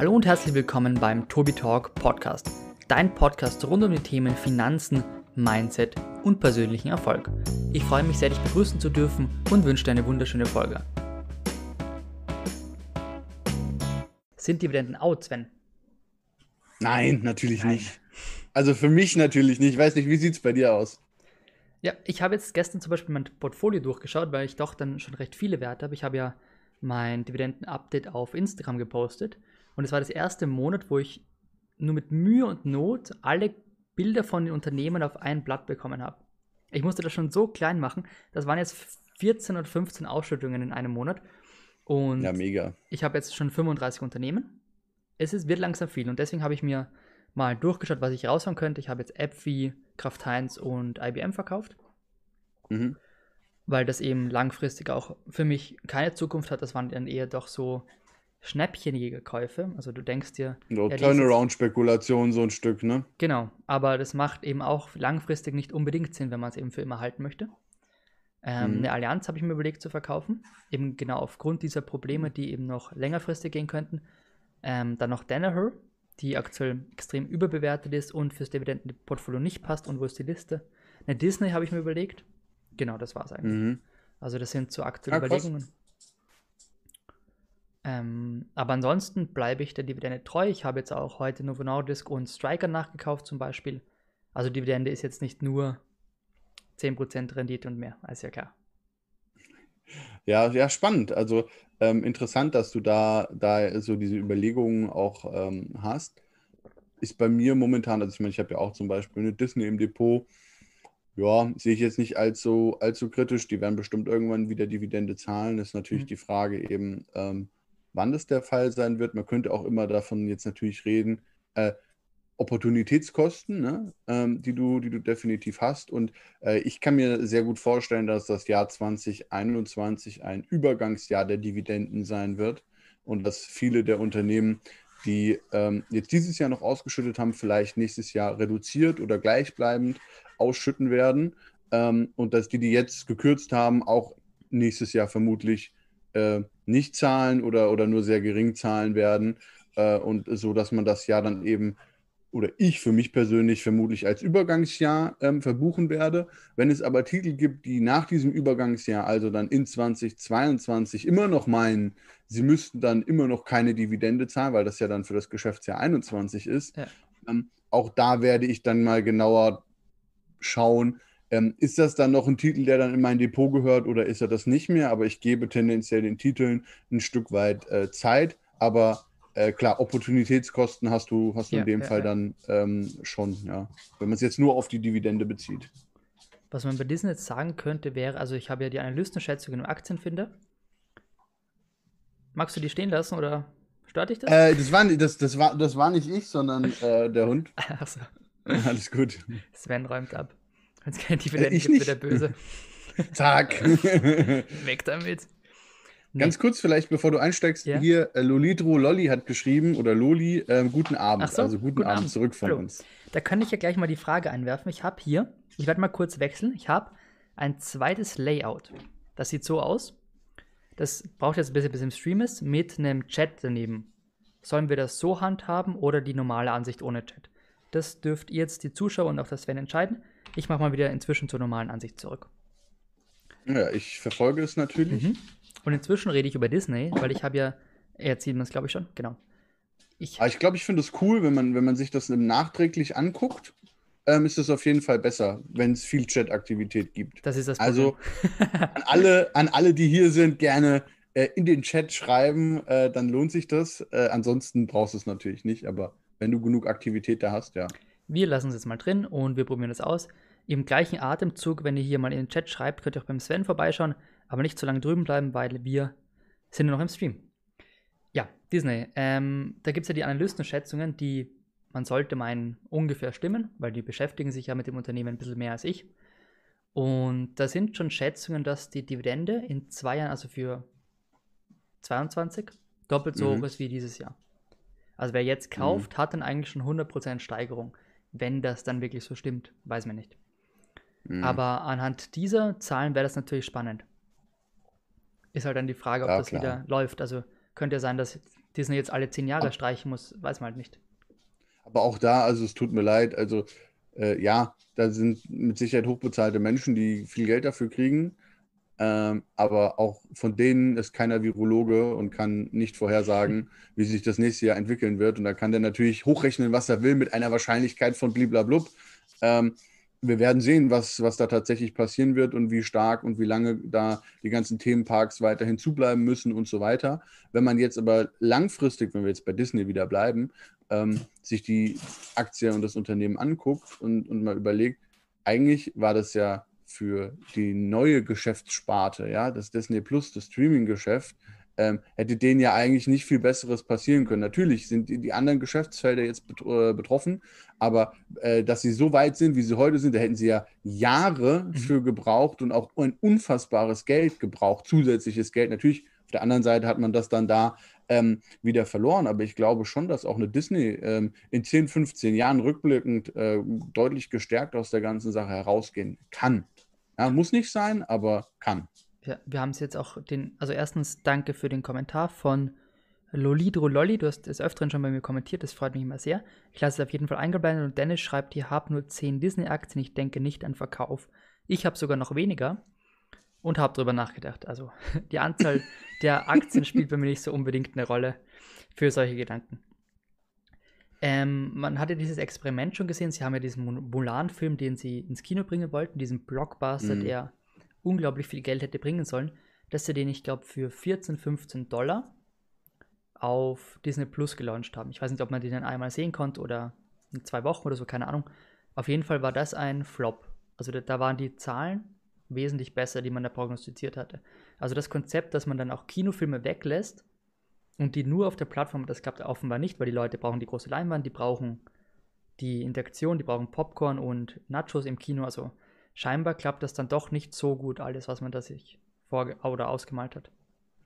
Hallo und herzlich willkommen beim Tobi Talk Podcast, dein Podcast rund um die Themen Finanzen, Mindset und persönlichen Erfolg. Ich freue mich sehr, dich begrüßen zu dürfen und wünsche dir eine wunderschöne Folge. Sind Dividenden out, Sven? Nein, natürlich Nein. nicht. Also für mich natürlich nicht. Ich weiß nicht, wie sieht es bei dir aus? Ja, ich habe jetzt gestern zum Beispiel mein Portfolio durchgeschaut, weil ich doch dann schon recht viele Werte habe. Ich habe ja mein Dividenden-Update auf Instagram gepostet und es war das erste Monat, wo ich nur mit Mühe und Not alle Bilder von den Unternehmen auf ein Blatt bekommen habe. Ich musste das schon so klein machen. Das waren jetzt 14 oder 15 Ausschüttungen in einem Monat. Und ja, mega. Ich habe jetzt schon 35 Unternehmen. Es ist, wird langsam viel und deswegen habe ich mir mal durchgeschaut, was ich raushauen könnte. Ich habe jetzt AppWi, Kraft Heinz und IBM verkauft. Mhm. Weil das eben langfristig auch für mich keine Zukunft hat. Das waren dann eher doch so Schnäppchenjägerkäufe. Also du denkst dir. So, ja, Turnaround-Spekulation, so ein Stück, ne? Genau, aber das macht eben auch langfristig nicht unbedingt Sinn, wenn man es eben für immer halten möchte. Ähm, mhm. Eine Allianz habe ich mir überlegt zu verkaufen, eben genau aufgrund dieser Probleme, die eben noch längerfristig gehen könnten. Ähm, dann noch Danaher, die aktuell extrem überbewertet ist und fürs Dividendenportfolio nicht passt und wo ist die Liste? Eine Disney habe ich mir überlegt. Genau, das war es eigentlich. Mhm. Also das sind so aktuelle ah, Überlegungen. Ähm, aber ansonsten bleibe ich der Dividende treu. Ich habe jetzt auch heute Novo Nordisk und Striker nachgekauft zum Beispiel. Also Dividende ist jetzt nicht nur 10% Rendite und mehr, ist ja klar. Ja, ja, spannend. Also ähm, interessant, dass du da, da so diese Überlegungen auch ähm, hast. Ist bei mir momentan, also ich meine, ich habe ja auch zum Beispiel eine Disney im Depot. Ja, sehe ich jetzt nicht allzu, allzu kritisch. Die werden bestimmt irgendwann wieder Dividende zahlen. Das ist natürlich mhm. die Frage eben, ähm, wann das der Fall sein wird. Man könnte auch immer davon jetzt natürlich reden, äh, Opportunitätskosten, ne, ähm, die, du, die du definitiv hast. Und äh, ich kann mir sehr gut vorstellen, dass das Jahr 2021 ein Übergangsjahr der Dividenden sein wird und dass viele der Unternehmen, die ähm, jetzt dieses Jahr noch ausgeschüttet haben, vielleicht nächstes Jahr reduziert oder gleichbleibend ausschütten werden. Ähm, und dass die, die jetzt gekürzt haben, auch nächstes Jahr vermutlich äh, nicht zahlen oder, oder nur sehr gering zahlen werden. Äh, und so, dass man das Jahr dann eben, oder ich für mich persönlich vermutlich als Übergangsjahr ähm, verbuchen werde. Wenn es aber Titel gibt, die nach diesem Übergangsjahr, also dann in 2022, immer noch meinen, sie müssten dann immer noch keine Dividende zahlen, weil das ja dann für das Geschäftsjahr 21 ist, ja. ähm, auch da werde ich dann mal genauer schauen, ähm, ist das dann noch ein Titel, der dann in mein Depot gehört oder ist er das nicht mehr? Aber ich gebe tendenziell den Titeln ein Stück weit äh, Zeit. Aber äh, klar, Opportunitätskosten hast du, hast du ja, in dem ja, Fall ja. dann ähm, schon, ja. Wenn man es jetzt nur auf die Dividende bezieht. Was man bei Disney jetzt sagen könnte, wäre, also ich habe ja die Analystenschätzung im Aktienfinder. Magst du die stehen lassen oder stört dich das? Äh, das, war, das, das, war, das war nicht ich, sondern äh, der Hund. Achso. Alles gut. Sven räumt ab. Wenn es keine Dividende äh, gibt, wird er böse. Zack. Weg damit. Nee. Ganz kurz vielleicht, bevor du einsteigst, ja? hier äh, Lolitro Lolli hat geschrieben, oder Loli, äh, guten Abend. So, also guten, guten Abend, Abend, zurück von Hallo. uns. Da kann ich ja gleich mal die Frage einwerfen. Ich habe hier, ich werde mal kurz wechseln, ich habe ein zweites Layout. Das sieht so aus. Das braucht jetzt ein bisschen, bis im Stream ist, mit einem Chat daneben. Sollen wir das so handhaben oder die normale Ansicht ohne Chat? Das dürft ihr jetzt die Zuschauer und auch das Sven entscheiden. Ich mache mal wieder inzwischen zur normalen Ansicht zurück. Ja, ich verfolge es natürlich. Mhm. Und inzwischen rede ich über Disney, weil ich habe ja, sieht man es glaube ich schon, genau. Ich, ich glaube, ich finde es cool, wenn man, wenn man sich das nachträglich anguckt, ähm, ist es auf jeden Fall besser, wenn es viel Chat-Aktivität gibt. Das ist das also, Problem. Also an alle, an alle, die hier sind, gerne äh, in den Chat schreiben, äh, dann lohnt sich das. Äh, ansonsten brauchst du es natürlich nicht, aber wenn du genug Aktivität da hast, ja. Wir lassen es jetzt mal drin und wir probieren es aus. Im gleichen Atemzug, wenn ihr hier mal in den Chat schreibt, könnt ihr auch beim Sven vorbeischauen, aber nicht zu lange drüben bleiben, weil wir sind nur noch im Stream. Ja, Disney. Ähm, da gibt es ja die Analystenschätzungen, die man sollte meinen ungefähr stimmen, weil die beschäftigen sich ja mit dem Unternehmen ein bisschen mehr als ich. Und da sind schon Schätzungen, dass die Dividende in zwei Jahren, also für 22, doppelt so mhm. hoch ist wie dieses Jahr. Also wer jetzt kauft, mhm. hat dann eigentlich schon 100% Steigerung. Wenn das dann wirklich so stimmt, weiß man nicht. Mhm. Aber anhand dieser Zahlen wäre das natürlich spannend. Ist halt dann die Frage, ob ja, das klar. wieder läuft. Also könnte ja sein, dass Disney jetzt alle zehn Jahre streichen muss, weiß man halt nicht. Aber auch da, also es tut mir leid, also äh, ja, da sind mit Sicherheit hochbezahlte Menschen, die viel Geld dafür kriegen. Ähm, aber auch von denen ist keiner Virologe und kann nicht vorhersagen, wie sich das nächste Jahr entwickeln wird. Und da kann der natürlich hochrechnen, was er will, mit einer Wahrscheinlichkeit von bliblablub. Ähm, wir werden sehen, was, was da tatsächlich passieren wird und wie stark und wie lange da die ganzen Themenparks weiterhin zubleiben müssen und so weiter. Wenn man jetzt aber langfristig, wenn wir jetzt bei Disney wieder bleiben, ähm, sich die Aktie und das Unternehmen anguckt und, und mal überlegt, eigentlich war das ja für die neue Geschäftssparte, ja, das Disney Plus, das Streaming-Geschäft, ähm, hätte denen ja eigentlich nicht viel Besseres passieren können. Natürlich sind die, die anderen Geschäftsfelder jetzt äh, betroffen, aber äh, dass sie so weit sind, wie sie heute sind, da hätten sie ja Jahre mhm. für gebraucht und auch ein unfassbares Geld gebraucht, zusätzliches Geld. Natürlich, auf der anderen Seite hat man das dann da ähm, wieder verloren, aber ich glaube schon, dass auch eine Disney ähm, in 10, 15 Jahren rückblickend äh, deutlich gestärkt aus der ganzen Sache herausgehen kann. Ja, muss nicht sein, aber kann ja, wir haben es jetzt auch den, also erstens danke für den Kommentar von Lolidro Lolli, du hast des Öfteren schon bei mir kommentiert, das freut mich immer sehr. Ich lasse es auf jeden Fall eingeblendet und Dennis schreibt, ihr habt nur 10 Disney-Aktien, ich denke nicht an Verkauf. Ich habe sogar noch weniger und habe darüber nachgedacht. Also die Anzahl der Aktien spielt bei mir nicht so unbedingt eine Rolle für solche Gedanken. Ähm, man hatte dieses Experiment schon gesehen. Sie haben ja diesen Mulan-Film, den sie ins Kino bringen wollten, diesen Blockbuster, mhm. der unglaublich viel Geld hätte bringen sollen, dass sie den, ich glaube, für 14, 15 Dollar auf Disney Plus gelauncht haben. Ich weiß nicht, ob man den dann einmal sehen konnte oder in zwei Wochen oder so, keine Ahnung. Auf jeden Fall war das ein Flop. Also da, da waren die Zahlen wesentlich besser, die man da prognostiziert hatte. Also das Konzept, dass man dann auch Kinofilme weglässt und die nur auf der Plattform, das klappt offenbar nicht, weil die Leute brauchen die große Leinwand, die brauchen die Interaktion, die brauchen Popcorn und Nachos im Kino. Also scheinbar klappt das dann doch nicht so gut, alles, was man da sich vor oder ausgemalt hat.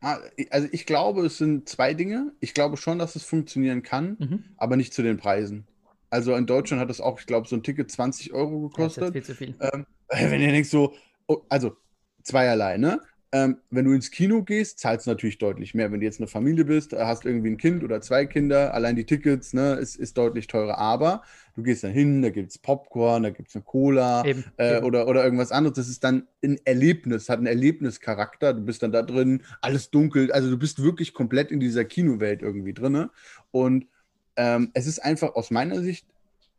Ah, also ich glaube, es sind zwei Dinge. Ich glaube schon, dass es funktionieren kann, mhm. aber nicht zu den Preisen. Also in Deutschland hat es auch, ich glaube, so ein Ticket 20 Euro gekostet. Das ist viel zu viel. Ähm, wenn ihr denkt so, oh, also zweierlei, ne? Ähm, wenn du ins Kino gehst, zahlst du natürlich deutlich mehr. Wenn du jetzt eine Familie bist, hast irgendwie ein Kind oder zwei Kinder, allein die Tickets, ne, ist, ist deutlich teurer. Aber du gehst dann hin, da gibt es Popcorn, da gibt es eine Cola eben, äh, eben. Oder, oder irgendwas anderes. Das ist dann ein Erlebnis, hat einen Erlebnischarakter. Du bist dann da drin, alles dunkel. Also du bist wirklich komplett in dieser Kinowelt irgendwie drin. Und ähm, es ist einfach aus meiner Sicht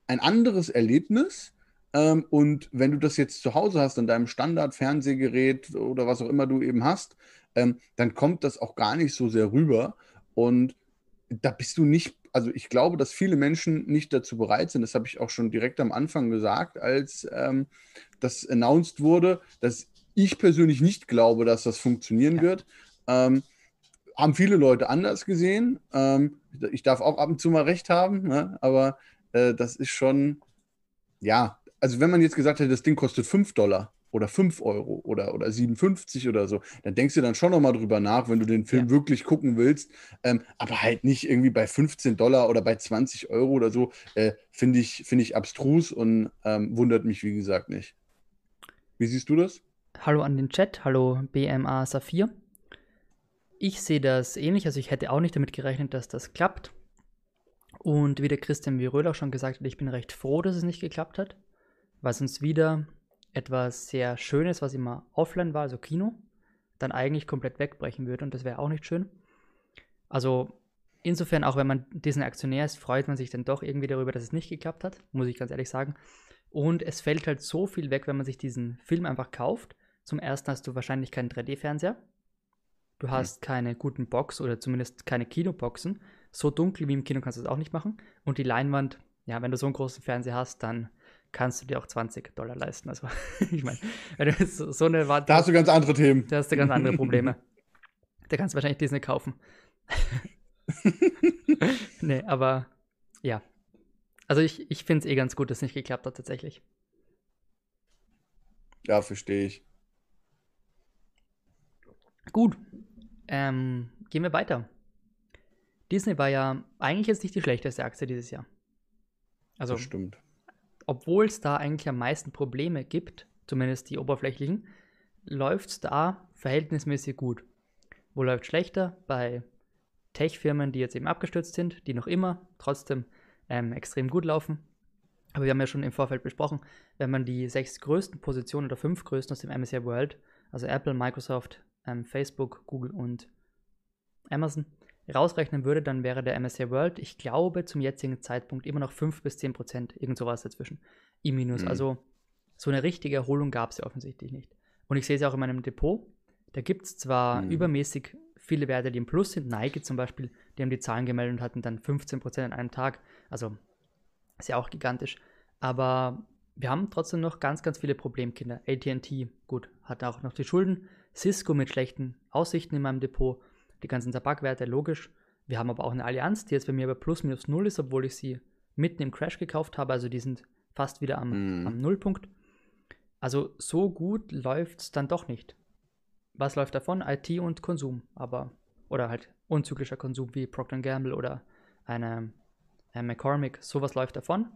ein anderes Erlebnis ähm, und wenn du das jetzt zu Hause hast, an deinem Standard-Fernsehgerät oder was auch immer du eben hast, ähm, dann kommt das auch gar nicht so sehr rüber. Und da bist du nicht, also ich glaube, dass viele Menschen nicht dazu bereit sind. Das habe ich auch schon direkt am Anfang gesagt, als ähm, das announced wurde, dass ich persönlich nicht glaube, dass das funktionieren ja. wird. Ähm, haben viele Leute anders gesehen. Ähm, ich darf auch ab und zu mal recht haben, ne? aber äh, das ist schon, ja, also wenn man jetzt gesagt hätte, das Ding kostet 5 Dollar oder 5 Euro oder, oder 57 oder so, dann denkst du dann schon nochmal drüber nach, wenn du den Film ja. wirklich gucken willst. Ähm, aber halt nicht irgendwie bei 15 Dollar oder bei 20 Euro oder so, äh, finde ich, find ich abstrus und ähm, wundert mich, wie gesagt, nicht. Wie siehst du das? Hallo an den Chat, hallo BMA Saphir. Ich sehe das ähnlich, also ich hätte auch nicht damit gerechnet, dass das klappt. Und wie der Christian Viröl auch schon gesagt hat, ich bin recht froh, dass es nicht geklappt hat was uns wieder etwas sehr Schönes, was immer offline war, also Kino, dann eigentlich komplett wegbrechen würde und das wäre auch nicht schön. Also insofern, auch wenn man diesen Aktionär ist, freut man sich dann doch irgendwie darüber, dass es nicht geklappt hat, muss ich ganz ehrlich sagen. Und es fällt halt so viel weg, wenn man sich diesen Film einfach kauft. Zum ersten hast du wahrscheinlich keinen 3D-Fernseher. Du hast mhm. keine guten Box oder zumindest keine Kinoboxen. So dunkel wie im Kino kannst du es auch nicht machen. Und die Leinwand, ja, wenn du so einen großen Fernseher hast, dann kannst du dir auch 20 Dollar leisten. Also, ich meine, so, so eine Warte. Da hast du ganz andere Themen. Da hast du ganz andere Probleme. da kannst du wahrscheinlich Disney kaufen. nee, aber ja. Also ich, ich finde es eh ganz gut, dass es nicht geklappt hat tatsächlich. Ja, verstehe ich. Gut. Ähm, gehen wir weiter. Disney war ja eigentlich jetzt nicht die schlechteste Aktie dieses Jahr. Also, das stimmt obwohl es da eigentlich am meisten Probleme gibt, zumindest die oberflächlichen, läuft es da verhältnismäßig gut. Wo läuft schlechter? Bei Tech-Firmen, die jetzt eben abgestürzt sind, die noch immer trotzdem ähm, extrem gut laufen. Aber wir haben ja schon im Vorfeld besprochen, wenn man die sechs größten Positionen oder fünf größten aus dem MSCI World, also Apple, Microsoft, ähm, Facebook, Google und Amazon, rausrechnen würde, dann wäre der MSCI World, ich glaube, zum jetzigen Zeitpunkt immer noch 5 bis 10 Prozent, irgend sowas dazwischen, im Minus. Mhm. Also so eine richtige Erholung gab es ja offensichtlich nicht. Und ich sehe es ja auch in meinem Depot. Da gibt es zwar mhm. übermäßig viele Werte, die im Plus sind. Nike zum Beispiel, die haben die Zahlen gemeldet und hatten dann 15% an einem Tag. Also ist ja auch gigantisch. Aber wir haben trotzdem noch ganz, ganz viele Problemkinder. ATT, gut, hat auch noch die Schulden. Cisco mit schlechten Aussichten in meinem Depot. Die ganzen Tabakwerte, logisch. Wir haben aber auch eine Allianz, die jetzt bei mir bei plus minus null ist, obwohl ich sie mitten im Crash gekauft habe. Also die sind fast wieder am, mhm. am Nullpunkt. Also so gut läuft es dann doch nicht. Was läuft davon? IT und Konsum, aber oder halt unzyklischer Konsum wie Procter Gamble oder eine, eine McCormick, sowas läuft davon.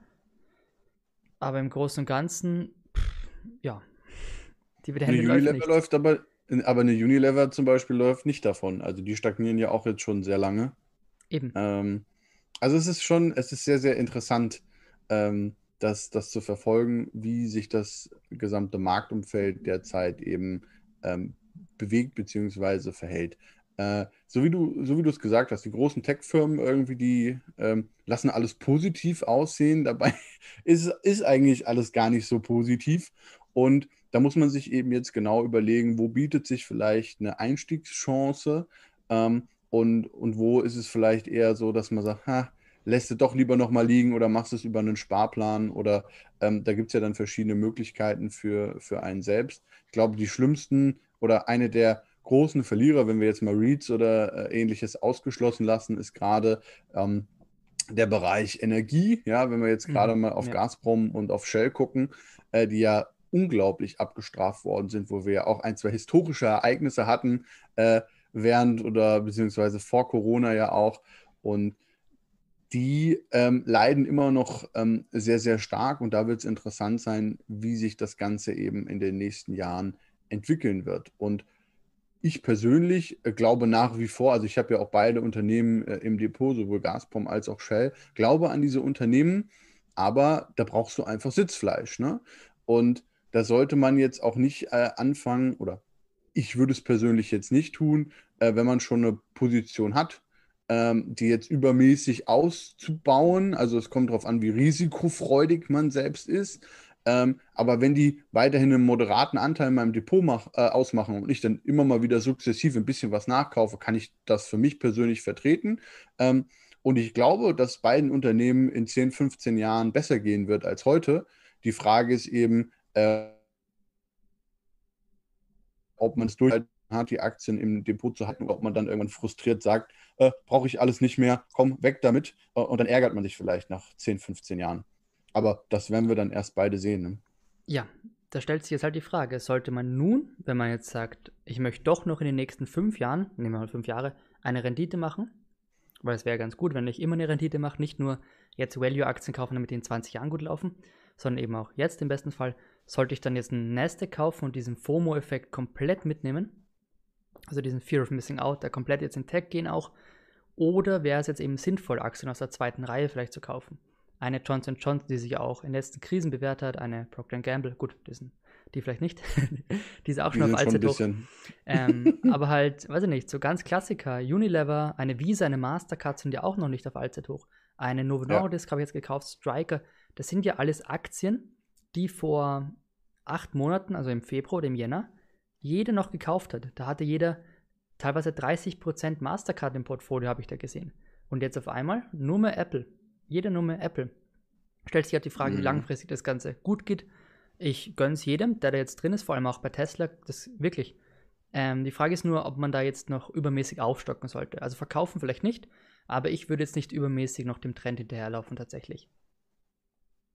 Aber im Großen und Ganzen, pff, ja, die Dividende läuft nicht. läuft aber, aber eine Unilever zum Beispiel läuft nicht davon. Also die stagnieren ja auch jetzt schon sehr lange. Eben. Ähm, also es ist schon, es ist sehr, sehr interessant, ähm, das, das zu verfolgen, wie sich das gesamte Marktumfeld derzeit eben ähm, bewegt bzw. verhält. Äh, so wie du so wie du es gesagt hast, die großen Tech-Firmen irgendwie, die ähm, lassen alles positiv aussehen. Dabei ist, ist eigentlich alles gar nicht so positiv. Und da muss man sich eben jetzt genau überlegen, wo bietet sich vielleicht eine Einstiegschance ähm, und, und wo ist es vielleicht eher so, dass man sagt, ha, lässt es doch lieber nochmal liegen oder machst es über einen Sparplan oder ähm, da gibt es ja dann verschiedene Möglichkeiten für, für einen selbst. Ich glaube, die schlimmsten oder eine der großen Verlierer, wenn wir jetzt mal Reads oder äh, ähnliches ausgeschlossen lassen, ist gerade ähm, der Bereich Energie. Ja, wenn wir jetzt gerade mhm, mal auf ja. Gazprom und auf Shell gucken, äh, die ja unglaublich abgestraft worden sind, wo wir ja auch ein, zwei historische Ereignisse hatten, äh, während oder beziehungsweise vor Corona ja auch. Und die ähm, leiden immer noch ähm, sehr, sehr stark. Und da wird es interessant sein, wie sich das Ganze eben in den nächsten Jahren entwickeln wird. Und ich persönlich äh, glaube nach wie vor, also ich habe ja auch beide Unternehmen äh, im Depot, sowohl Gazprom als auch Shell, glaube an diese Unternehmen, aber da brauchst du einfach Sitzfleisch. Ne? Und da sollte man jetzt auch nicht äh, anfangen, oder ich würde es persönlich jetzt nicht tun, äh, wenn man schon eine Position hat, ähm, die jetzt übermäßig auszubauen. Also es kommt darauf an, wie risikofreudig man selbst ist. Ähm, aber wenn die weiterhin einen moderaten Anteil in meinem Depot mach, äh, ausmachen und ich dann immer mal wieder sukzessive ein bisschen was nachkaufe, kann ich das für mich persönlich vertreten. Ähm, und ich glaube, dass beiden Unternehmen in 10, 15 Jahren besser gehen wird als heute. Die Frage ist eben, äh, ob man es durchhalten hat, die Aktien im Depot zu halten, oder ob man dann irgendwann frustriert sagt, äh, brauche ich alles nicht mehr, komm, weg damit. Äh, und dann ärgert man sich vielleicht nach 10, 15 Jahren. Aber das werden wir dann erst beide sehen. Ne? Ja, da stellt sich jetzt halt die Frage, sollte man nun, wenn man jetzt sagt, ich möchte doch noch in den nächsten fünf Jahren, nehmen wir mal fünf Jahre, eine Rendite machen, weil es wäre ganz gut, wenn ich immer eine Rendite mache, nicht nur jetzt Value-Aktien kaufen, damit die in 20 Jahren gut laufen, sondern eben auch jetzt im besten Fall, sollte ich dann jetzt einen Nasdaq kaufen und diesen FOMO-Effekt komplett mitnehmen, also diesen Fear of Missing Out, da komplett jetzt in Tech gehen auch, oder wäre es jetzt eben sinnvoll, Aktien aus der zweiten Reihe vielleicht zu kaufen? eine Johnson Johnson, die sich auch in den letzten Krisen bewährt hat, eine Procter Gamble, gut, die, sind, die vielleicht nicht, die ist auch schon die auf Allzeithoch. Ähm, aber halt, weiß ich nicht, so ganz Klassiker, Unilever, eine Visa, eine Mastercard sind ja auch noch nicht auf Allzeithoch. Eine Novo Nordisk ja. habe ich jetzt gekauft, Striker, das sind ja alles Aktien, die vor acht Monaten, also im Februar oder im Jänner, jeder noch gekauft hat. Da hatte jeder teilweise 30% Mastercard im Portfolio, habe ich da gesehen. Und jetzt auf einmal nur mehr Apple jede Nummer Apple. Stellt sich halt die Frage, mhm. wie langfristig das Ganze gut geht. Ich gönne es jedem, der da jetzt drin ist, vor allem auch bei Tesla, das wirklich. Ähm, die Frage ist nur, ob man da jetzt noch übermäßig aufstocken sollte. Also verkaufen vielleicht nicht, aber ich würde jetzt nicht übermäßig noch dem Trend hinterherlaufen tatsächlich.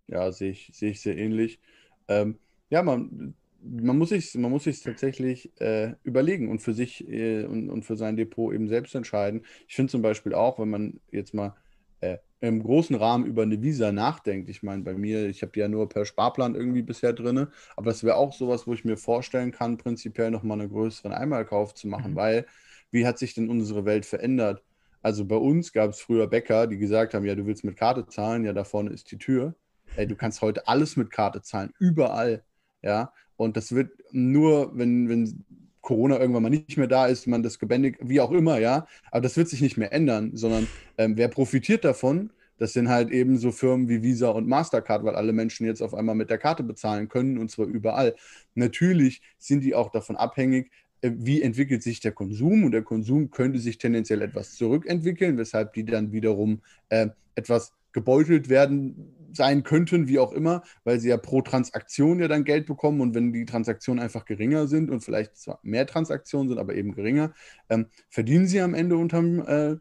Ja, sehe ich, sehe ich sehr ähnlich. Ähm, ja, man, man muss sich man muss sich tatsächlich äh, überlegen und für sich äh, und, und für sein Depot eben selbst entscheiden. Ich finde zum Beispiel auch, wenn man jetzt mal äh, im großen Rahmen über eine Visa nachdenkt. Ich meine, bei mir, ich habe die ja nur per Sparplan irgendwie bisher drin, aber es wäre auch sowas, wo ich mir vorstellen kann, prinzipiell nochmal einen größeren Einmalkauf zu machen, mhm. weil wie hat sich denn unsere Welt verändert? Also bei uns gab es früher Bäcker, die gesagt haben, ja, du willst mit Karte zahlen, ja, da vorne ist die Tür. Ey, du kannst heute alles mit Karte zahlen, überall. Ja, und das wird nur, wenn, wenn Corona irgendwann mal nicht mehr da ist, man das gebändigt, wie auch immer, ja. Aber das wird sich nicht mehr ändern, sondern ähm, wer profitiert davon? Das sind halt eben so Firmen wie Visa und Mastercard, weil alle Menschen jetzt auf einmal mit der Karte bezahlen können und zwar überall. Natürlich sind die auch davon abhängig, äh, wie entwickelt sich der Konsum und der Konsum könnte sich tendenziell etwas zurückentwickeln, weshalb die dann wiederum äh, etwas gebeutelt werden sein könnten, wie auch immer, weil sie ja pro Transaktion ja dann Geld bekommen und wenn die Transaktionen einfach geringer sind und vielleicht zwar mehr Transaktionen sind, aber eben geringer, ähm, verdienen sie am Ende unterm äh,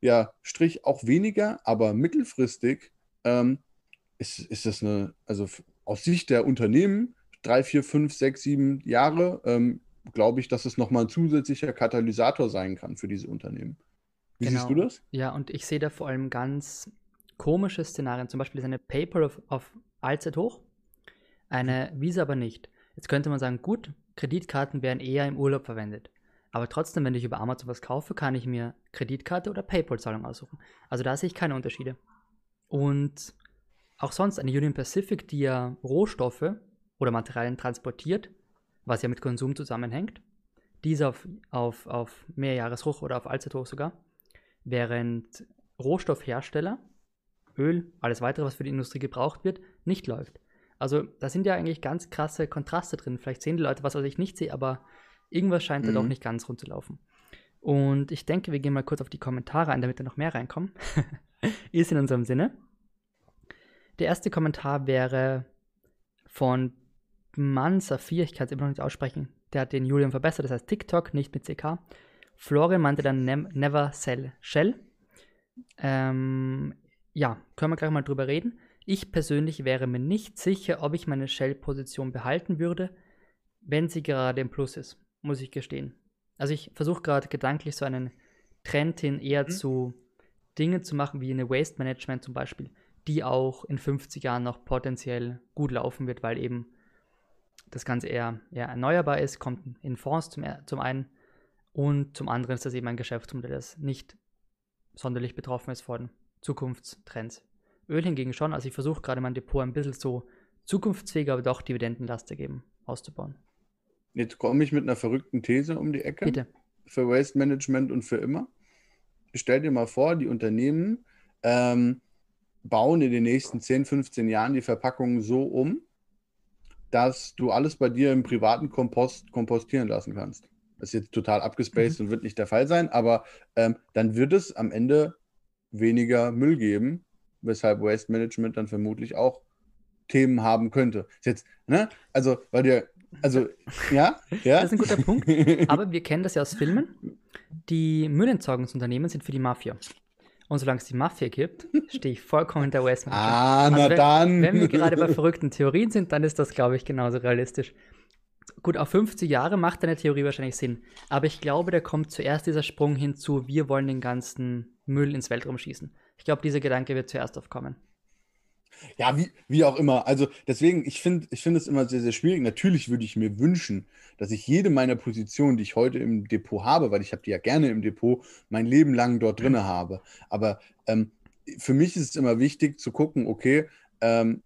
ja, Strich auch weniger, aber mittelfristig ähm, ist, ist das eine, also aus Sicht der Unternehmen, drei, vier, fünf, sechs, sieben Jahre, ähm, glaube ich, dass es nochmal ein zusätzlicher Katalysator sein kann für diese Unternehmen. Wie genau. siehst du das? Ja, und ich sehe da vor allem ganz komische Szenarien. Zum Beispiel ist eine PayPal auf, auf Allzeit hoch, eine Visa aber nicht. Jetzt könnte man sagen, gut, Kreditkarten werden eher im Urlaub verwendet. Aber trotzdem, wenn ich über Amazon was kaufe, kann ich mir Kreditkarte oder PayPal-Zahlung aussuchen. Also da sehe ich keine Unterschiede. Und auch sonst eine Union Pacific, die ja Rohstoffe oder Materialien transportiert, was ja mit Konsum zusammenhängt, diese auf, auf, auf Mehrjahreshoch oder auf Allzeithoch sogar, während Rohstoffhersteller Öl, alles weitere, was für die Industrie gebraucht wird, nicht läuft. Also da sind ja eigentlich ganz krasse Kontraste drin. Vielleicht sehen die Leute was, was ich nicht sehe, aber irgendwas scheint mhm. da doch mhm. nicht ganz rund zu laufen. Und ich denke, wir gehen mal kurz auf die Kommentare ein, damit da noch mehr reinkommen. Ist in unserem Sinne. Der erste Kommentar wäre von Mansafir, ich kann es immer noch nicht aussprechen. Der hat den Julian verbessert, das heißt TikTok, nicht mit CK. Florian meinte dann ne Never Sell Shell. Ähm, ja, können wir gleich mal drüber reden. Ich persönlich wäre mir nicht sicher, ob ich meine Shell-Position behalten würde, wenn sie gerade im Plus ist, muss ich gestehen. Also ich versuche gerade gedanklich so einen Trend hin eher mhm. zu Dingen zu machen, wie eine Waste Management zum Beispiel, die auch in 50 Jahren noch potenziell gut laufen wird, weil eben das Ganze eher, eher erneuerbar ist, kommt in Fonds zum, zum einen und zum anderen ist das eben ein Geschäftsmodell, das nicht sonderlich betroffen ist von Zukunftstrends. Öl hingegen schon, also ich versuche gerade mein Depot ein bisschen so zukunftsfähiger, aber doch dividendenlastig eben auszubauen. Jetzt komme ich mit einer verrückten These um die Ecke. Bitte. Für Waste Management und für immer. Stell dir mal vor, die Unternehmen ähm, bauen in den nächsten 10, 15 Jahren die Verpackungen so um, dass du alles bei dir im privaten Kompost kompostieren lassen kannst. Das ist jetzt total abgespaced mhm. und wird nicht der Fall sein, aber ähm, dann wird es am Ende weniger Müll geben, weshalb Waste Management dann vermutlich auch Themen haben könnte. Ist jetzt, ne? Also, weil dir, also, ja, ja. Das ist ein guter Punkt. Aber wir kennen das ja aus Filmen. Die Müllentsorgungsunternehmen sind für die Mafia. Und solange es die Mafia gibt, stehe ich vollkommen hinter Waste Management. Ah, also na wenn, dann. Wenn wir gerade bei verrückten Theorien sind, dann ist das, glaube ich, genauso realistisch. Gut, auf 50 Jahre macht deine Theorie wahrscheinlich Sinn. Aber ich glaube, da kommt zuerst dieser Sprung hinzu, wir wollen den ganzen Müll ins Weltraum schießen. Ich glaube, dieser Gedanke wird zuerst aufkommen. Ja, wie, wie auch immer. Also deswegen, ich finde ich find es immer sehr, sehr schwierig. Natürlich würde ich mir wünschen, dass ich jede meiner Positionen, die ich heute im Depot habe, weil ich habe die ja gerne im Depot, mein Leben lang dort drin habe. Aber ähm, für mich ist es immer wichtig zu gucken, okay, ähm,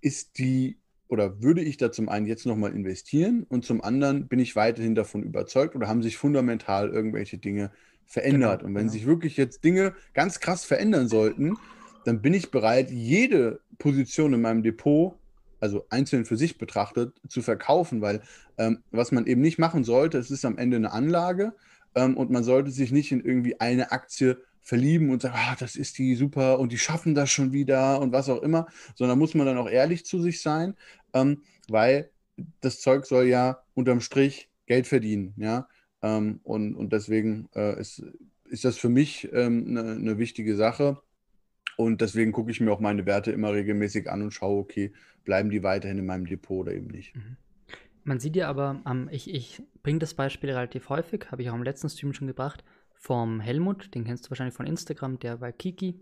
ist die oder würde ich da zum einen jetzt nochmal investieren und zum anderen bin ich weiterhin davon überzeugt oder haben sich fundamental irgendwelche Dinge verändert. Genau, und wenn genau. sich wirklich jetzt Dinge ganz krass verändern sollten, dann bin ich bereit, jede Position in meinem Depot, also einzeln für sich betrachtet, zu verkaufen, weil ähm, was man eben nicht machen sollte, es ist am Ende eine Anlage ähm, und man sollte sich nicht in irgendwie eine Aktie verlieben und sagen, ah, das ist die super und die schaffen das schon wieder und was auch immer, sondern muss man dann auch ehrlich zu sich sein, ähm, weil das Zeug soll ja unterm Strich Geld verdienen, ja. Ähm, und, und deswegen äh, ist, ist das für mich eine ähm, ne, ne wichtige Sache. Und deswegen gucke ich mir auch meine Werte immer regelmäßig an und schaue, okay, bleiben die weiterhin in meinem Depot oder eben nicht. Mhm. Man sieht ja aber, ähm, ich, ich bringe das Beispiel relativ häufig, habe ich auch im letzten Stream schon gebracht, vom Helmut, den kennst du wahrscheinlich von Instagram, der war Kiki.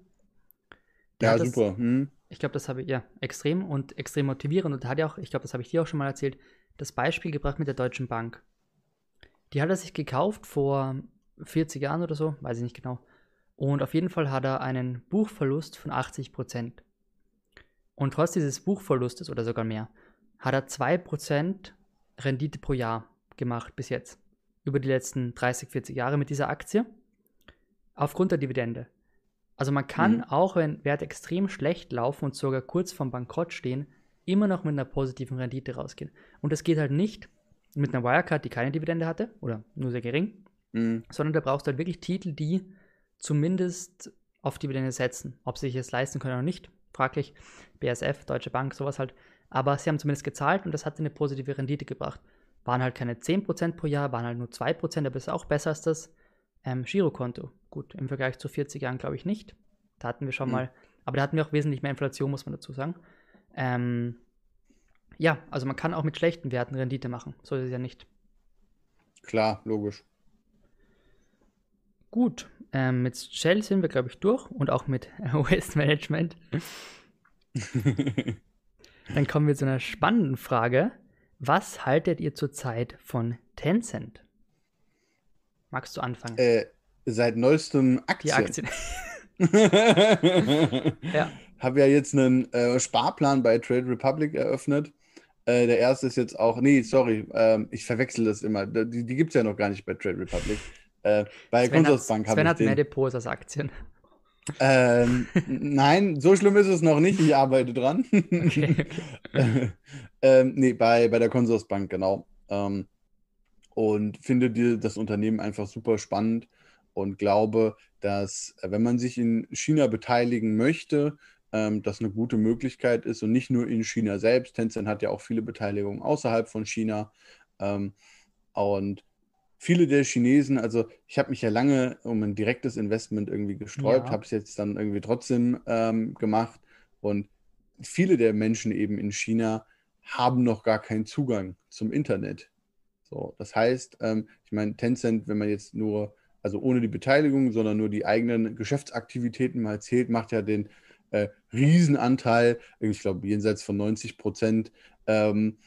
Der ja, super. Hm. Ich glaube, das habe ich, ja, extrem und extrem motivierend. Und hat ja auch, ich glaube, das habe ich dir auch schon mal erzählt, das Beispiel gebracht mit der Deutschen Bank. Die hat er sich gekauft vor 40 Jahren oder so, weiß ich nicht genau. Und auf jeden Fall hat er einen Buchverlust von 80%. Und trotz dieses Buchverlustes oder sogar mehr, hat er 2% Rendite pro Jahr gemacht bis jetzt. Über die letzten 30, 40 Jahre mit dieser Aktie. Aufgrund der Dividende. Also man kann, mhm. auch wenn Werte extrem schlecht laufen und sogar kurz vorm Bankrott stehen, immer noch mit einer positiven Rendite rausgehen. Und das geht halt nicht mit einer Wirecard, die keine Dividende hatte oder nur sehr gering, mhm. sondern da brauchst du halt wirklich Titel, die zumindest auf Dividende setzen. Ob sie sich es leisten können oder nicht, fraglich. BSF, Deutsche Bank, sowas halt. Aber sie haben zumindest gezahlt und das hat eine positive Rendite gebracht. Waren halt keine 10% pro Jahr, waren halt nur 2%, aber ist auch besser als das ähm, Girokonto. Gut, im Vergleich zu 40 Jahren glaube ich nicht. Da hatten wir schon mhm. mal, aber da hatten wir auch wesentlich mehr Inflation, muss man dazu sagen. Ähm, ja, also man kann auch mit schlechten Werten Rendite machen. So ist es ja nicht. Klar, logisch. Gut, ähm, mit Shell sind wir, glaube ich, durch und auch mit Waste Management. Dann kommen wir zu einer spannenden Frage. Was haltet ihr zurzeit von Tencent? Magst du anfangen? Äh, seit neuestem Aktien. Die Aktien. ja. Habe ja jetzt einen äh, Sparplan bei Trade Republic eröffnet. Äh, der erste ist jetzt auch, nee, sorry, ähm, ich verwechsel das immer. Die, die gibt es ja noch gar nicht bei Trade Republic. Äh, bei Consorsbank habe ich hat den. mehr Depots als Aktien. Ähm, nein, so schlimm ist es noch nicht. Ich arbeite dran. Okay, okay. ähm, nee, bei, bei der Consorsbank, genau. Ähm, und finde die, das Unternehmen einfach super spannend und glaube, dass, wenn man sich in China beteiligen möchte, ähm, das eine gute Möglichkeit ist und nicht nur in China selbst. Tencent hat ja auch viele Beteiligungen außerhalb von China. Ähm, und viele der Chinesen, also ich habe mich ja lange um ein direktes Investment irgendwie gesträubt, ja. habe es jetzt dann irgendwie trotzdem ähm, gemacht und viele der Menschen eben in China haben noch gar keinen Zugang zum Internet. So, das heißt, ähm, ich meine, Tencent, wenn man jetzt nur, also ohne die Beteiligung, sondern nur die eigenen Geschäftsaktivitäten mal zählt, macht ja den äh, Riesenanteil, ich glaube jenseits von 90 Prozent ähm,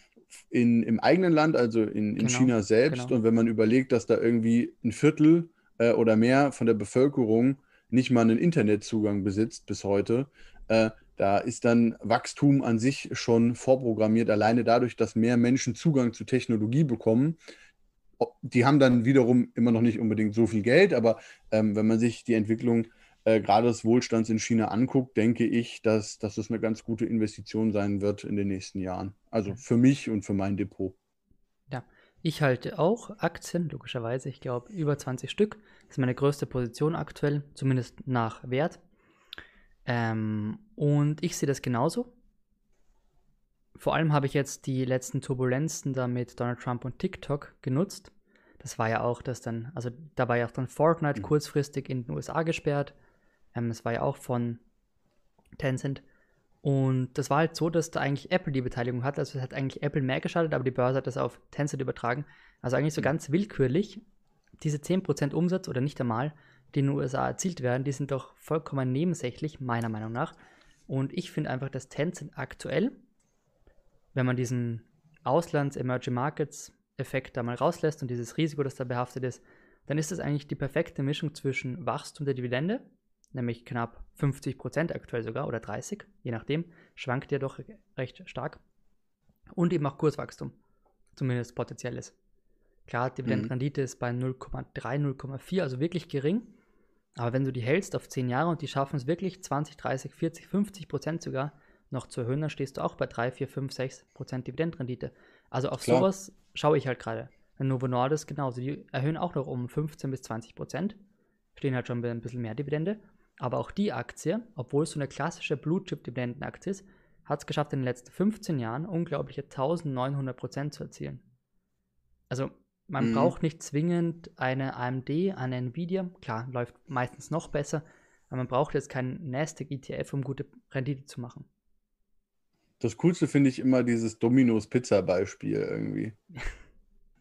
in, im eigenen Land, also in, in genau, China selbst. Genau. Und wenn man überlegt, dass da irgendwie ein Viertel äh, oder mehr von der Bevölkerung nicht mal einen Internetzugang besitzt bis heute, äh, da ist dann Wachstum an sich schon vorprogrammiert, alleine dadurch, dass mehr Menschen Zugang zu Technologie bekommen. Die haben dann wiederum immer noch nicht unbedingt so viel Geld, aber ähm, wenn man sich die Entwicklung äh, gerade des Wohlstands in China anguckt, denke ich, dass, dass es eine ganz gute Investition sein wird in den nächsten Jahren. Also für mich und für mein Depot. Ja, ich halte auch Aktien, logischerweise. Ich glaube, über 20 Stück. Das ist meine größte Position aktuell, zumindest nach Wert. Ähm, und ich sehe das genauso. Vor allem habe ich jetzt die letzten Turbulenzen da mit Donald Trump und TikTok genutzt. Das war ja auch das dann, also da war ja auch dann Fortnite mhm. kurzfristig in den USA gesperrt. Ähm, das war ja auch von Tencent. Und das war halt so, dass da eigentlich Apple die Beteiligung hat. Also es hat eigentlich Apple mehr geschaltet, aber die Börse hat das auf Tencent übertragen. Also eigentlich so ganz willkürlich. Diese 10% Umsatz oder nicht einmal, die in den USA erzielt werden, die sind doch vollkommen nebensächlich, meiner Meinung nach. Und ich finde einfach, dass Tencent aktuell, wenn man diesen Auslands-Emerging Markets-Effekt da mal rauslässt und dieses Risiko, das da behaftet ist, dann ist das eigentlich die perfekte Mischung zwischen Wachstum der Dividende nämlich knapp 50 Prozent aktuell sogar oder 30, je nachdem, schwankt ja doch recht stark. Und eben auch Kurswachstum, zumindest potenzielles. Klar, Dividendenrendite mhm. ist bei 0,3, 0,4, also wirklich gering. Aber wenn du die hältst auf 10 Jahre und die schaffen es wirklich 20, 30, 40, 50 Prozent sogar noch zu erhöhen, dann stehst du auch bei 3, 4, 5, 6 Prozent Dividendenrendite. Also auf Klar. sowas schaue ich halt gerade. Novo Nordisk genauso. Die erhöhen auch noch um 15 bis 20 Prozent. Stehen halt schon bei ein bisschen mehr Dividende. Aber auch die Aktie, obwohl es so eine klassische Blue-Chip-Dividendenaktie ist, hat es geschafft, in den letzten 15 Jahren unglaubliche 1900 Prozent zu erzielen. Also man mhm. braucht nicht zwingend eine AMD, eine Nvidia. Klar, läuft meistens noch besser, aber man braucht jetzt keinen Nasdaq ETF, um gute Rendite zu machen. Das Coolste finde ich immer dieses Domino's Pizza Beispiel irgendwie.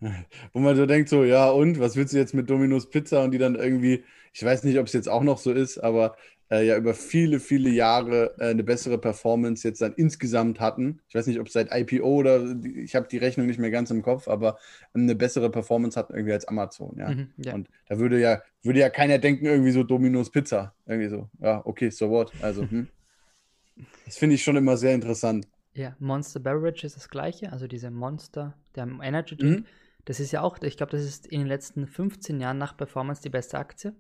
Wo man so denkt, so, ja, und was willst du jetzt mit Domino's Pizza? Und die dann irgendwie, ich weiß nicht, ob es jetzt auch noch so ist, aber äh, ja über viele, viele Jahre äh, eine bessere Performance jetzt dann insgesamt hatten. Ich weiß nicht, ob seit IPO oder die, ich habe die Rechnung nicht mehr ganz im Kopf, aber eine bessere Performance hatten irgendwie als Amazon, ja. Mhm, ja. Und da würde ja, würde ja keiner denken, irgendwie so Domino's Pizza. Irgendwie so. Ja, okay, so what? Also, hm. Das finde ich schon immer sehr interessant. Ja, Monster Beverage ist das gleiche, also diese Monster, der Energy Drink. Mhm. Das ist ja auch, ich glaube, das ist in den letzten 15 Jahren nach Performance die beste Aktie.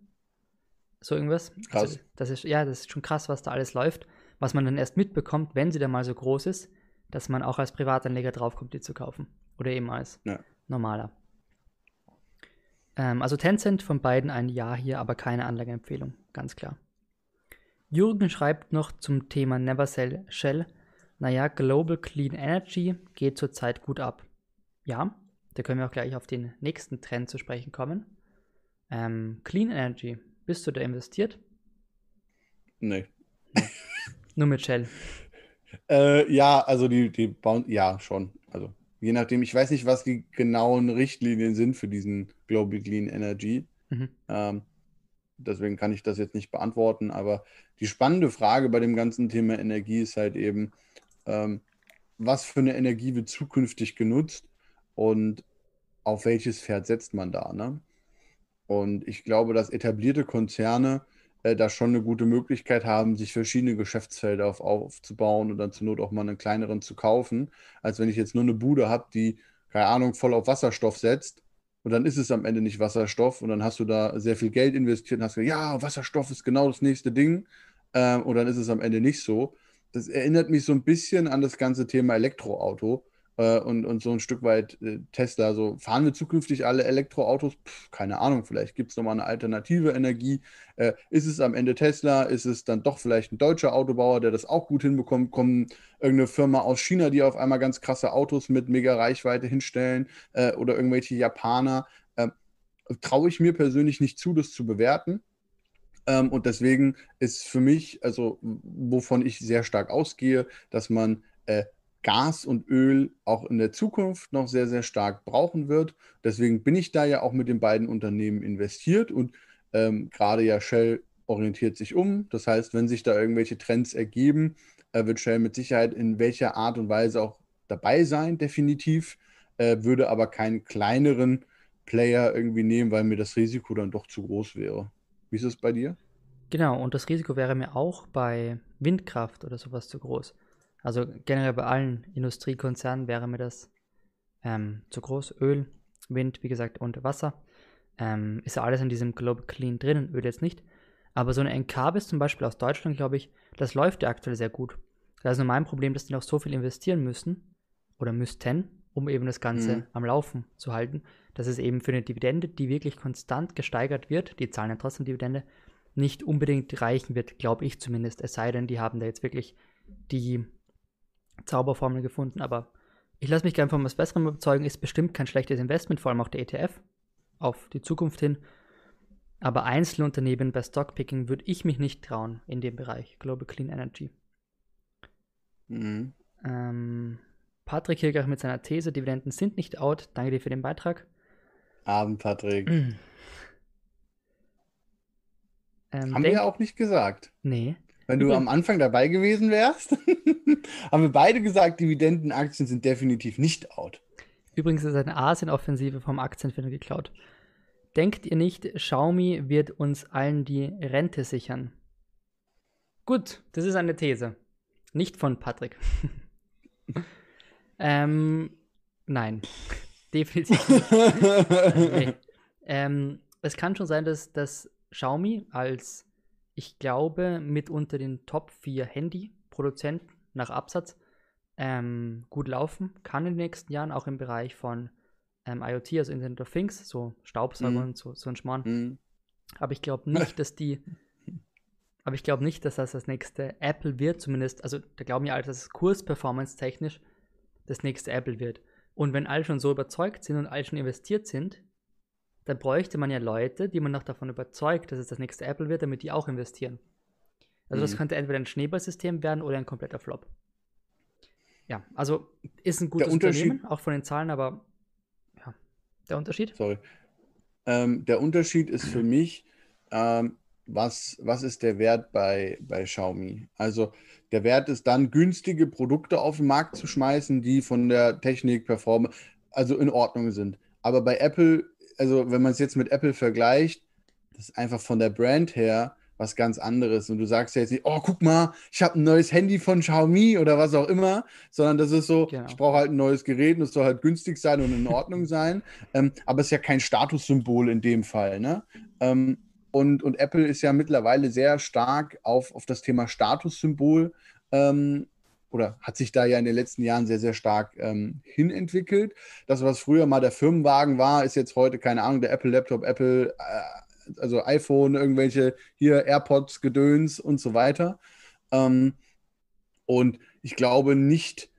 So irgendwas. Krass. Also, das ist, ja, das ist schon krass, was da alles läuft. Was man dann erst mitbekommt, wenn sie dann mal so groß ist, dass man auch als Privatanleger draufkommt, die zu kaufen. Oder eben als ja. normaler. Ähm, also Tencent von beiden ein Ja hier, aber keine Anlageempfehlung, ganz klar. Jürgen schreibt noch zum Thema Never Sell Shell. Naja, Global Clean Energy geht zurzeit gut ab. Ja, da können wir auch gleich auf den nächsten Trend zu sprechen kommen. Ähm, Clean Energy, bist du da investiert? Nee. Nur mit Shell. Äh, ja, also die, die bauen, ja, schon. Also je nachdem, ich weiß nicht, was die genauen Richtlinien sind für diesen Global Clean Energy. Mhm. Ähm, deswegen kann ich das jetzt nicht beantworten. Aber die spannende Frage bei dem ganzen Thema Energie ist halt eben, ähm, was für eine Energie wird zukünftig genutzt und auf welches Pferd setzt man da. Ne? Und ich glaube, dass etablierte Konzerne äh, da schon eine gute Möglichkeit haben, sich verschiedene Geschäftsfelder auf, aufzubauen und dann zur Not auch mal einen kleineren zu kaufen, als wenn ich jetzt nur eine Bude habe, die, keine Ahnung, voll auf Wasserstoff setzt und dann ist es am Ende nicht Wasserstoff und dann hast du da sehr viel Geld investiert und hast gesagt, ja, Wasserstoff ist genau das nächste Ding ähm, und dann ist es am Ende nicht so. Das erinnert mich so ein bisschen an das ganze Thema Elektroauto äh, und, und so ein Stück weit äh, Tesla. So fahren wir zukünftig alle Elektroautos? Pff, keine Ahnung, vielleicht gibt es nochmal eine alternative Energie. Äh, ist es am Ende Tesla? Ist es dann doch vielleicht ein deutscher Autobauer, der das auch gut hinbekommt? Kommt irgendeine Firma aus China, die auf einmal ganz krasse Autos mit mega Reichweite hinstellen äh, oder irgendwelche Japaner? Ähm, traue ich mir persönlich nicht zu, das zu bewerten. Ähm, und deswegen ist für mich, also wovon ich sehr stark ausgehe, dass man äh, Gas und Öl auch in der Zukunft noch sehr, sehr stark brauchen wird. Deswegen bin ich da ja auch mit den beiden Unternehmen investiert und ähm, gerade ja Shell orientiert sich um. Das heißt, wenn sich da irgendwelche Trends ergeben, äh, wird Shell mit Sicherheit in welcher Art und Weise auch dabei sein, definitiv, äh, würde aber keinen kleineren Player irgendwie nehmen, weil mir das Risiko dann doch zu groß wäre. Wie ist es bei dir? Genau, und das Risiko wäre mir auch bei Windkraft oder sowas zu groß. Also generell bei allen Industriekonzernen wäre mir das ähm, zu groß. Öl, Wind, wie gesagt, und Wasser. Ähm, ist ja alles in diesem Global Clean drinnen, Öl jetzt nicht. Aber so eine Encarvis zum Beispiel aus Deutschland, glaube ich, das läuft ja aktuell sehr gut. Da ist nur mein Problem, dass die noch so viel investieren müssen oder müssten, um eben das Ganze mhm. am Laufen zu halten, dass es eben für eine Dividende, die wirklich konstant gesteigert wird, die zahlen ja trotzdem Dividende, nicht unbedingt reichen wird, glaube ich zumindest. Es sei denn, die haben da jetzt wirklich die Zauberformel gefunden, aber ich lasse mich gerne von was Besserem überzeugen. Ist bestimmt kein schlechtes Investment, vor allem auch der ETF auf die Zukunft hin. Aber Einzelunternehmen bei Stockpicking würde ich mich nicht trauen in dem Bereich Global Clean Energy. Mhm. Ähm, Patrick Hilgach mit seiner These, Dividenden sind nicht out. Danke dir für den Beitrag. Abend, Patrick. Mhm. Ähm, Haben wir ja auch nicht gesagt. Nee. Wenn du am Anfang dabei gewesen wärst, haben wir beide gesagt, Dividendenaktien sind definitiv nicht out. Übrigens ist eine Asien-Offensive vom Aktienfinder geklaut. Denkt ihr nicht, Xiaomi wird uns allen die Rente sichern? Gut, das ist eine These. Nicht von Patrick. ähm, nein, definitiv nicht. nee. ähm, es kann schon sein, dass, dass Xiaomi als ich glaube, mit unter den Top 4 Handy-Produzenten nach Absatz ähm, gut laufen kann in den nächsten Jahren, auch im Bereich von ähm, IoT, also Internet of Things, so Staubsauger mhm. und so, so ein Schmarrn. Mhm. Aber ich glaube nicht, dass die, aber ich glaube nicht, dass das das nächste Apple wird, zumindest, also da glauben ja alle, dass es Kurs-Performance-technisch das nächste Apple wird. Und wenn alle schon so überzeugt sind und alle schon investiert sind, dann bräuchte man ja Leute, die man noch davon überzeugt, dass es das nächste Apple wird, damit die auch investieren. Also mhm. das könnte entweder ein Schneeballsystem werden oder ein kompletter Flop. Ja, also ist ein gutes Unternehmen, auch von den Zahlen, aber ja, der Unterschied? Sorry. Ähm, der Unterschied ist für mich, ähm, was, was ist der Wert bei, bei Xiaomi? Also der Wert ist dann, günstige Produkte auf den Markt zu schmeißen, die von der Technik, Performance, also in Ordnung sind. Aber bei Apple, also wenn man es jetzt mit Apple vergleicht, das ist einfach von der Brand her was ganz anderes. Und du sagst ja jetzt nicht, oh, guck mal, ich habe ein neues Handy von Xiaomi oder was auch immer, sondern das ist so, genau. ich brauche halt ein neues Gerät und es soll halt günstig sein und in Ordnung sein. Ähm, aber es ist ja kein Statussymbol in dem Fall. Ne? Ähm, und, und Apple ist ja mittlerweile sehr stark auf, auf das Thema Statussymbol ähm, oder hat sich da ja in den letzten Jahren sehr, sehr stark ähm, hinentwickelt. Das, was früher mal der Firmenwagen war, ist jetzt heute, keine Ahnung, der Apple-Laptop, Apple, äh, also iPhone, irgendwelche hier AirPods, Gedöns und so weiter. Ähm, und ich glaube nicht,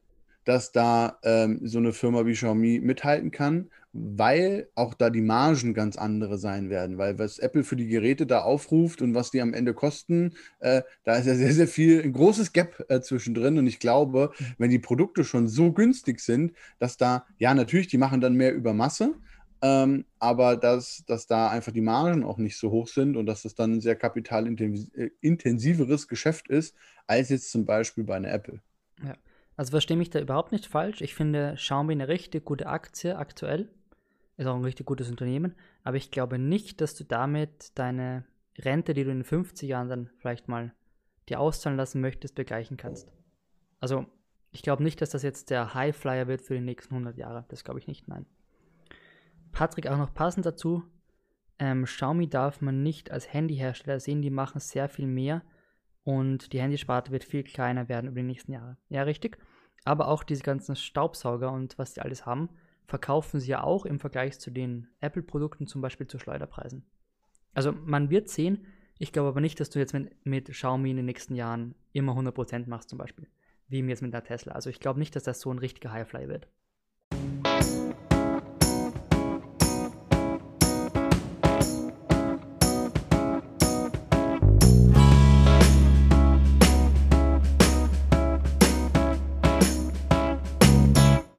dass da ähm, so eine Firma wie Xiaomi mithalten kann weil auch da die Margen ganz andere sein werden, weil was Apple für die Geräte da aufruft und was die am Ende kosten, äh, da ist ja sehr, sehr viel, ein großes Gap äh, zwischendrin und ich glaube, wenn die Produkte schon so günstig sind, dass da, ja natürlich, die machen dann mehr über Masse, ähm, aber dass, dass da einfach die Margen auch nicht so hoch sind und dass das dann ein sehr kapitalintensiveres äh, Geschäft ist, als jetzt zum Beispiel bei einer Apple. Ja. Also verstehe mich da überhaupt nicht falsch. Ich finde Xiaomi eine richtig gute Aktie aktuell ist auch ein richtig gutes Unternehmen, aber ich glaube nicht, dass du damit deine Rente, die du in 50 Jahren dann vielleicht mal dir auszahlen lassen möchtest, begleichen kannst. Also, ich glaube nicht, dass das jetzt der Highflyer wird für die nächsten 100 Jahre. Das glaube ich nicht, nein. Patrick, auch noch passend dazu, ähm, Xiaomi darf man nicht als Handyhersteller sehen, die machen sehr viel mehr und die Handysparte wird viel kleiner werden über die nächsten Jahre. Ja, richtig. Aber auch diese ganzen Staubsauger und was die alles haben, verkaufen sie ja auch im Vergleich zu den Apple-Produkten zum Beispiel zu Schleuderpreisen. Also man wird sehen, ich glaube aber nicht, dass du jetzt mit, mit Xiaomi in den nächsten Jahren immer 100% machst zum Beispiel, wie jetzt mit der Tesla. Also ich glaube nicht, dass das so ein richtiger Highfly wird.